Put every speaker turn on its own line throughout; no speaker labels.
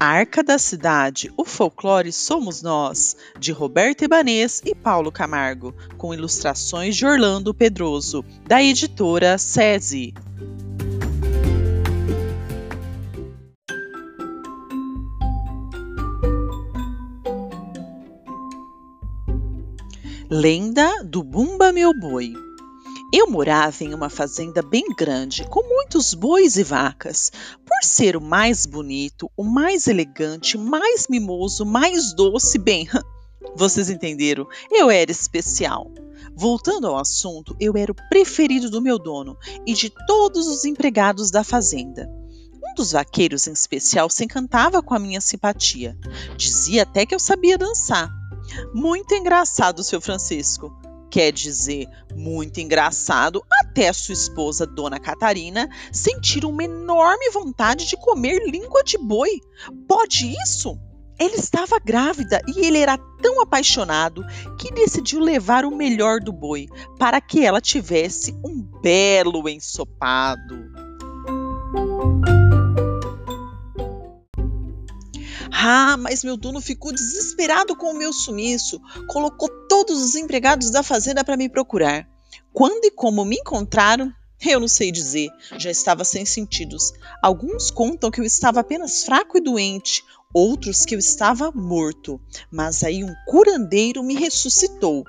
Arca da Cidade, o folclore somos nós, de Roberto Ibanês e Paulo Camargo, com ilustrações de Orlando Pedroso, da editora SESI. Lenda do Bumba Meu Boi eu morava em uma fazenda bem grande, com muitos bois e vacas. Por ser o mais bonito, o mais elegante, mais mimoso, mais doce, bem, vocês entenderam, eu era especial. Voltando ao assunto, eu era o preferido do meu dono e de todos os empregados da fazenda. Um dos vaqueiros em especial se encantava com a minha simpatia. Dizia até que eu sabia dançar. Muito engraçado, seu Francisco quer dizer muito engraçado, até sua esposa, Dona Catarina, sentir uma enorme vontade de comer língua de boi. Pode isso? Ela estava grávida e ele era tão apaixonado que decidiu levar o melhor do boi para que ela tivesse um belo ensopado. Ah, mas meu dono ficou desesperado com o meu sumiço, colocou todos os empregados da fazenda para me procurar. Quando e como me encontraram, eu não sei dizer, já estava sem sentidos. Alguns contam que eu estava apenas fraco e doente, outros que eu estava morto. Mas aí um curandeiro me ressuscitou.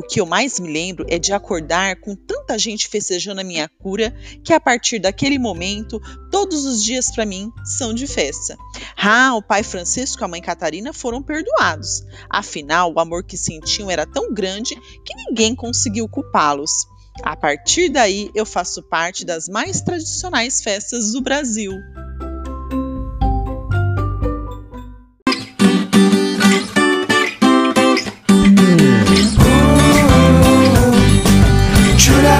O que eu mais me lembro é de acordar com tanta gente festejando a minha cura que a partir daquele momento, todos os dias para mim são de festa. Ah, o pai Francisco e a mãe Catarina foram perdoados. Afinal, o amor que sentiam era tão grande que ninguém conseguiu culpá-los. A partir daí, eu faço parte das mais tradicionais festas do Brasil.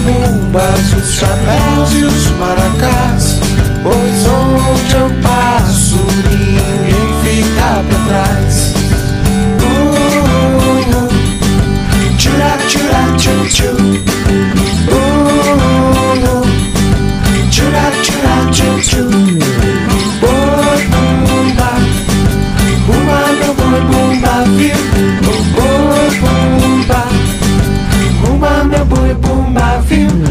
Preparem as abumbas, os chapéus e os maracás. Pois onde eu passo,